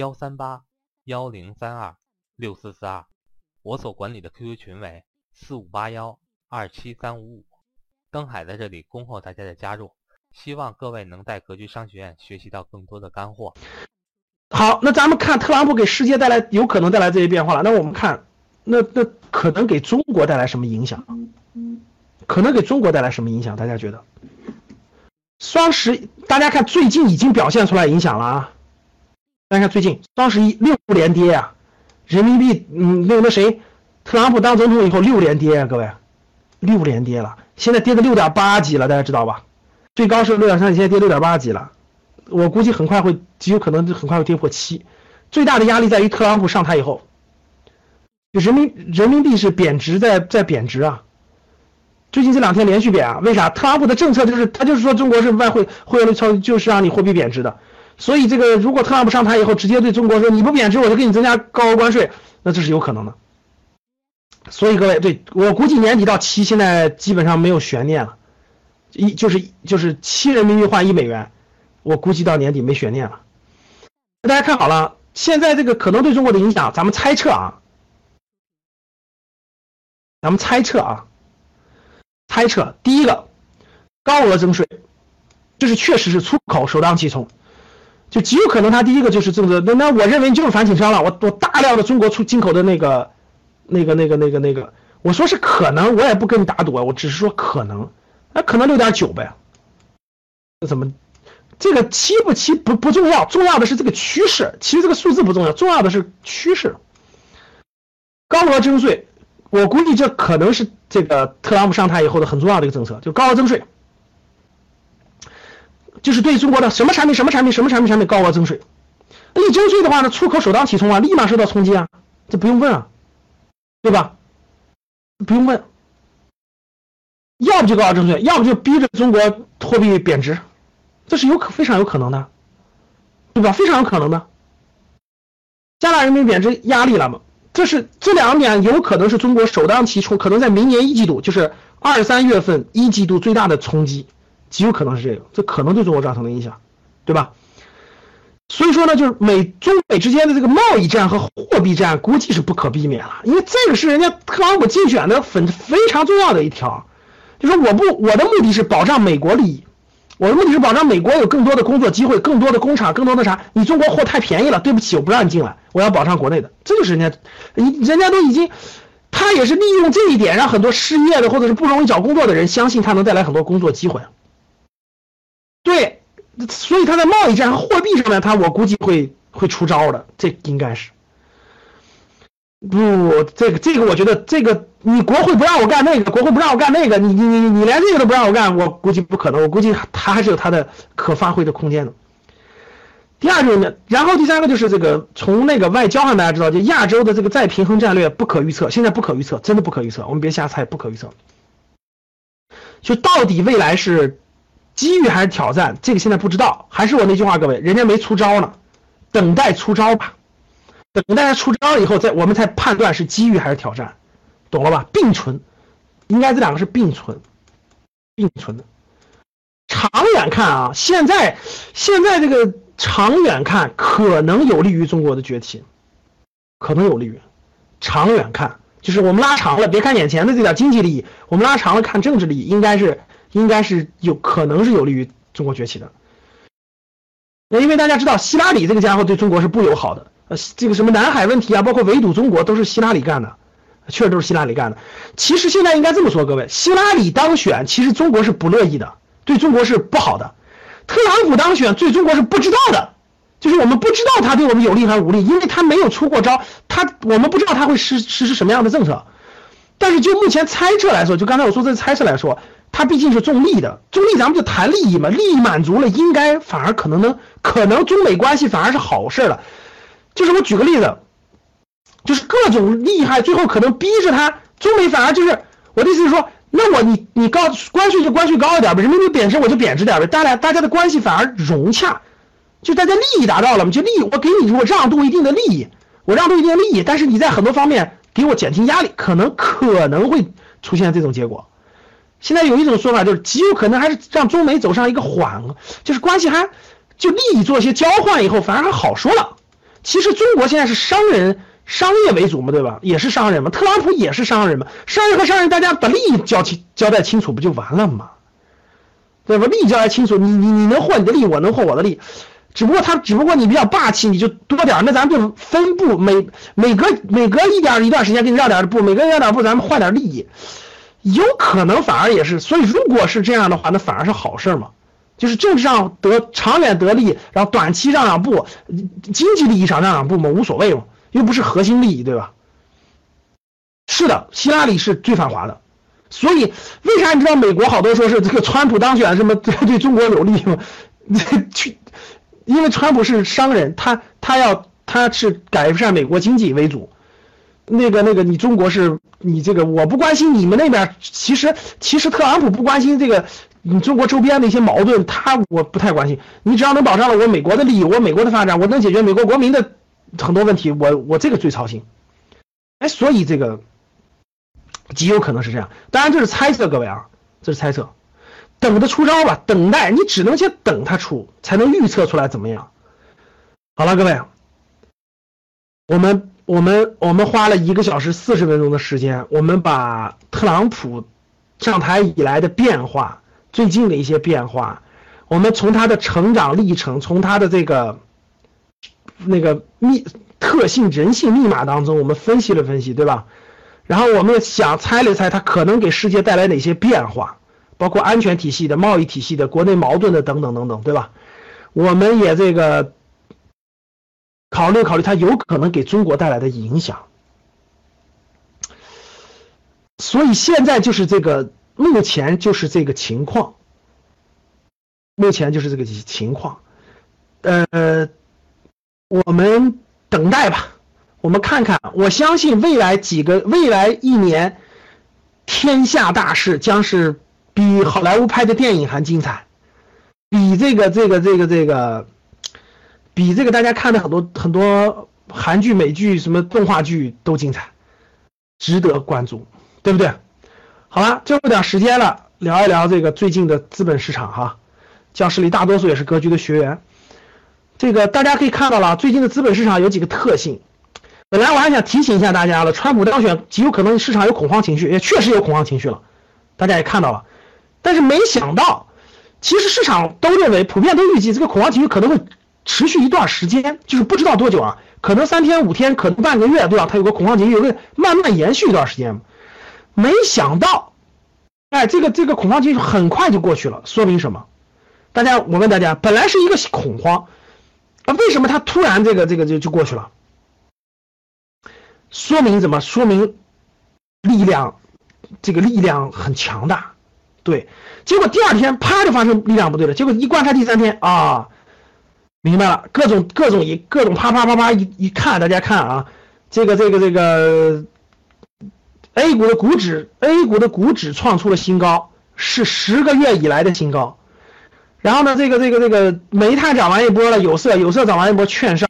幺三八幺零三二六四四二，我所管理的 QQ 群为四五八幺二七三五五。登海在这里恭候大家的加入，希望各位能在格局商学院学习到更多的干货。好，那咱们看特朗普给世界带来有可能带来这些变化了，那我们看，那那可能给中国带来什么影响？可能给中国带来什么影响？大家觉得？双十，大家看最近已经表现出来影响了啊。大家看最近双十一六连跌啊，人民币嗯那个那谁，特朗普当总统以后六连跌啊，各位，六连跌了，现在跌到六点八几了，大家知道吧？最高是六点三，现在跌六点八几了，我估计很快会极有可能很快会跌破七。最大的压力在于特朗普上台以后，人民人民币是贬值在在贬值啊，最近这两天连续贬啊，为啥？特朗普的政策就是他就是说中国是外汇汇率超就是让你货币贬值的。所以这个，如果特朗普上台以后，直接对中国说你不贬值，我就给你增加高额关税，那这是有可能的。所以各位，对我估计年底到期，现在基本上没有悬念了，一就是就是七人民币换一美元，我估计到年底没悬念了。大家看好了，现在这个可能对中国的影响，咱们猜测啊，咱们猜测啊，猜测第一个高额征税，这是确实是出口首当其冲。就极有可能，他第一个就是政策，那那我认为就是反倾销了。我我大量的中国出进口的那个，那个那个那个那个，我说是可能，我也不跟你打赌啊，我只是说可能，那可能六点九呗。那怎么，这个七不七不不重要，重要的是这个趋势。其实这个数字不重要，重要的是趋势。高额征税，我估计这可能是这个特朗普上台以后的很重要的一个政策，就高额征税。就是对中国的什么产品、什么产品、什么产品、产品高额征税，一征税的话呢，出口首当其冲啊，立马受到冲击啊，这不用问啊，对吧？不用问，要不就高额征税，要不就逼着中国货币贬值，这是有可非常有可能的，对吧？非常有可能的，加大人民币贬值压力了嘛？这是这两点有可能是中国首当其冲，可能在明年一季度，就是二三月份一季度最大的冲击。极有可能是这个，这可能对中国造成的影响，对吧？所以说呢，就是美中美之间的这个贸易战和货币战，估计是不可避免了，因为这个是人家特朗普竞选的很非常重要的一条，就说我不我的目的是保障美国利益，我的目的是保障美国有更多的工作机会，更多的工厂，更多的啥？你中国货太便宜了，对不起，我不让你进来，我要保障国内的，这就是人家，人人家都已经，他也是利用这一点，让很多失业的或者是不容易找工作的人相信他能带来很多工作机会。对，所以他在贸易战和货币上面，他我估计会会出招的，这应该是。不，这个这个，我觉得这个你国会不让我干那个，国会不让我干那个，你你你你连这个都不让我干，我估计不可能，我估计他还是有他的可发挥的空间的。第二种呢，然后第三个就是这个从那个外交上，大家知道，就亚洲的这个再平衡战略不可预测，现在不可预测，真的不可预测，我们别瞎猜，不可预测。就到底未来是？机遇还是挑战？这个现在不知道。还是我那句话，各位，人家没出招呢，等待出招吧。等待他出招了以后，再我们才判断是机遇还是挑战，懂了吧？并存，应该这两个是并存，并存的。长远看啊，现在现在这个长远看可能有利于中国的崛起，可能有利于。长远看，就是我们拉长了，别看眼前的这点经济利益，我们拉长了看政治利益，应该是。应该是有可能是有利于中国崛起的，那因为大家知道希拉里这个家伙对中国是不友好的，呃，这个什么南海问题啊，包括围堵中国都是希拉里干的，确实都是希拉里干的。其实现在应该这么说，各位，希拉里当选，其实中国是不乐意的，对中国是不好的。特朗普当选，对中国是不知道的，就是我们不知道他对我们有利还是无利，因为他没有出过招，他我们不知道他会实实施什么样的政策。但是就目前猜测来说，就刚才我说这猜测来说。它毕竟是重利的，重利咱们就谈利益嘛，利益满足了，应该反而可能能，可能中美关系反而是好事了。就是我举个例子，就是各种厉害，最后可能逼着他，中美反而就是我的意思是说，那我你你高关税就关税高一点呗，人民币贬值我就贬值点呗，大家大家的关系反而融洽，就大家利益达到了嘛，就利益我给你我让渡一定的利益，我让渡一定利益，但是你在很多方面给我减轻压力，可能可能会出现这种结果。现在有一种说法，就是极有可能还是让中美走上一个缓，就是关系还就利益做一些交换以后，反而还好说了。其实中国现在是商人、商业为主嘛，对吧？也是商人嘛，特朗普也是商人嘛。商人和商人，大家把利益交清、交代清楚，不就完了吗？对吧？利益交代清楚，你你你能获你的利，我能获我的利。只不过他，只不过你比较霸气，你就多点那咱们就分布，每每隔每隔一点一段时间给你让点步，每隔让点步，咱们换点利益。有可能反而也是，所以如果是这样的话，那反而是好事嘛，就是政治上得长远得利，然后短期让让步，经济利益上让让步嘛，无所谓嘛，又不是核心利益，对吧？是的，希拉里是最反华的，所以为啥你知道美国好多说是这个川普当选什么 对对中国有利吗？去，因为川普是商人，他他要他是改善美国经济为主。那个那个，你中国是你这个，我不关心你们那边。其实其实特朗普不关心这个，你中国周边的一些矛盾，他我不太关心。你只要能保障了我美国的利益，我美国的发展，我能解决美国国民的很多问题，我我这个最操心。哎，所以这个极有可能是这样。当然这是猜测，各位啊，这是猜测。等着出招吧，等待，你只能先等他出，才能预测出来怎么样。好了，各位，我们。我们我们花了一个小时四十分钟的时间，我们把特朗普上台以来的变化，最近的一些变化，我们从他的成长历程，从他的这个那个密特性人性密码当中，我们分析了分析，对吧？然后我们想猜了猜他可能给世界带来哪些变化，包括安全体系的、贸易体系的、国内矛盾的等等等等，对吧？我们也这个。考虑考虑，它有可能给中国带来的影响。所以现在就是这个，目前就是这个情况。目前就是这个情况，呃，我们等待吧，我们看看。我相信未来几个，未来一年，天下大事将是比好莱坞拍的电影还精彩，比这个这个这个这个。比这个大家看的很多很多韩剧、美剧、什么动画剧都精彩，值得关注，对不对？好了，最后点时间了，聊一聊这个最近的资本市场哈。教室里大多数也是格局的学员，这个大家可以看到了，最近的资本市场有几个特性。本来我还想提醒一下大家了，川普当选极有可能市场有恐慌情绪，也确实有恐慌情绪了，大家也看到了。但是没想到，其实市场都认为，普遍都预计这个恐慌情绪可能会。持续一段时间，就是不知道多久啊，可能三天五天，可能半个月，对吧？它有个恐慌情绪，有个慢慢延续一段时间。没想到，哎，这个这个恐慌情绪很快就过去了，说明什么？大家，我问大家，本来是一个恐慌，啊，为什么它突然这个这个就就过去了？说明怎么？说明力量，这个力量很强大，对。结果第二天啪就发生力量不对了，结果一观察第三天啊。明白了，各种各种一各种啪啪啪啪一一看，大家看啊，这个这个这个 A 股的股指，A 股的股指创出了新高，是十个月以来的新高。然后呢，这个这个这个煤炭涨完一波了，有色有色涨完一波，券商，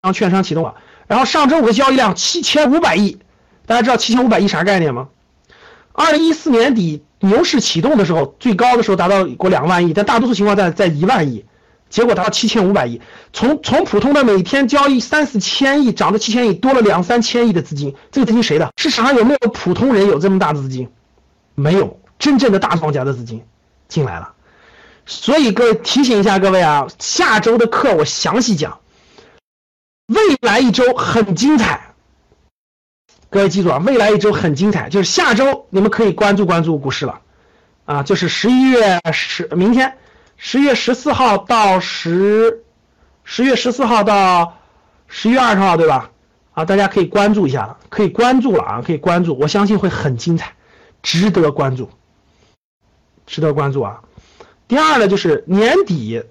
让券商启动了。然后上周五的交易量七千五百亿，大家知道七千五百亿啥概念吗？二零一四年底牛市启动的时候，最高的时候达到过两万亿，但大多数情况在在一万亿。结果达到七千五百亿，从从普通的每天交易三四千亿涨到七千亿，多了两三千亿的资金。这个资金谁的？市场上有没有普通人有这么大的资金？没有，真正的大庄家的资金进来了。所以各位提醒一下各位啊，下周的课我详细讲，未来一周很精彩。各位记住啊，未来一周很精彩，就是下周你们可以关注关注股市了，啊，就是十一月十明天。十月十四号到十，十月十四号到十一月二十号，对吧？啊，大家可以关注一下，可以关注了啊，可以关注，我相信会很精彩，值得关注。值得关注啊。第二呢，就是年底，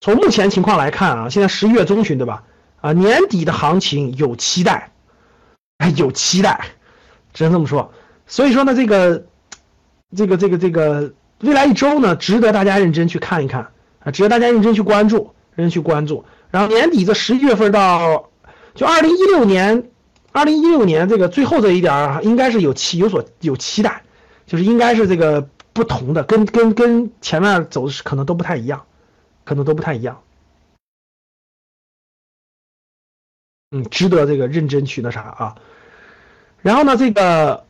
从目前情况来看啊，现在十一月中旬对吧？啊，年底的行情有期待，哎，有期待，只能这么说。所以说呢，这个，这个，这个，这个未来一周呢，值得大家认真去看一看啊，值得大家认真去关注，认真去关注。然后年底这十一月份到，就二零一六年，二零一六年这个最后这一点儿，应该是有期有所有期待，就是应该是这个不同的，跟跟跟前面走的可能都不太一样，可能都不太一样。嗯，值得这个认真去那啥啊。然后呢，这个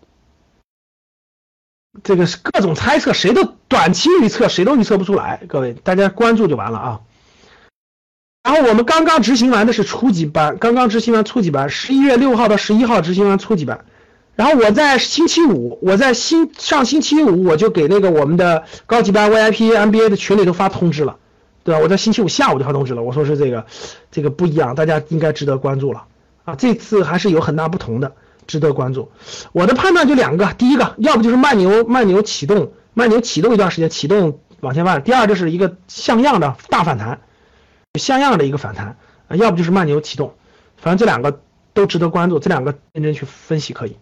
这个是各种猜测，谁都短期预测，谁都预测不出来。各位，大家关注就完了啊。然后我们刚刚执行完的是初级班，刚刚执行完初级班，十一月六号到十一号执行完初级班。然后我在星期五，我在星上星期五我就给那个我们的高级班 VIP MBA 的群里头发通知了。对吧？我在星期五下午就发通知了，我说是这个，这个不一样，大家应该值得关注了啊！这次还是有很大不同的，值得关注。我的判断就两个，第一个，要不就是慢牛，慢牛启动，慢牛启动一段时间，启动往前慢；第二就是一个像样的大反弹，像样的一个反弹，要不就是慢牛启动，反正这两个都值得关注，这两个认真去分析可以。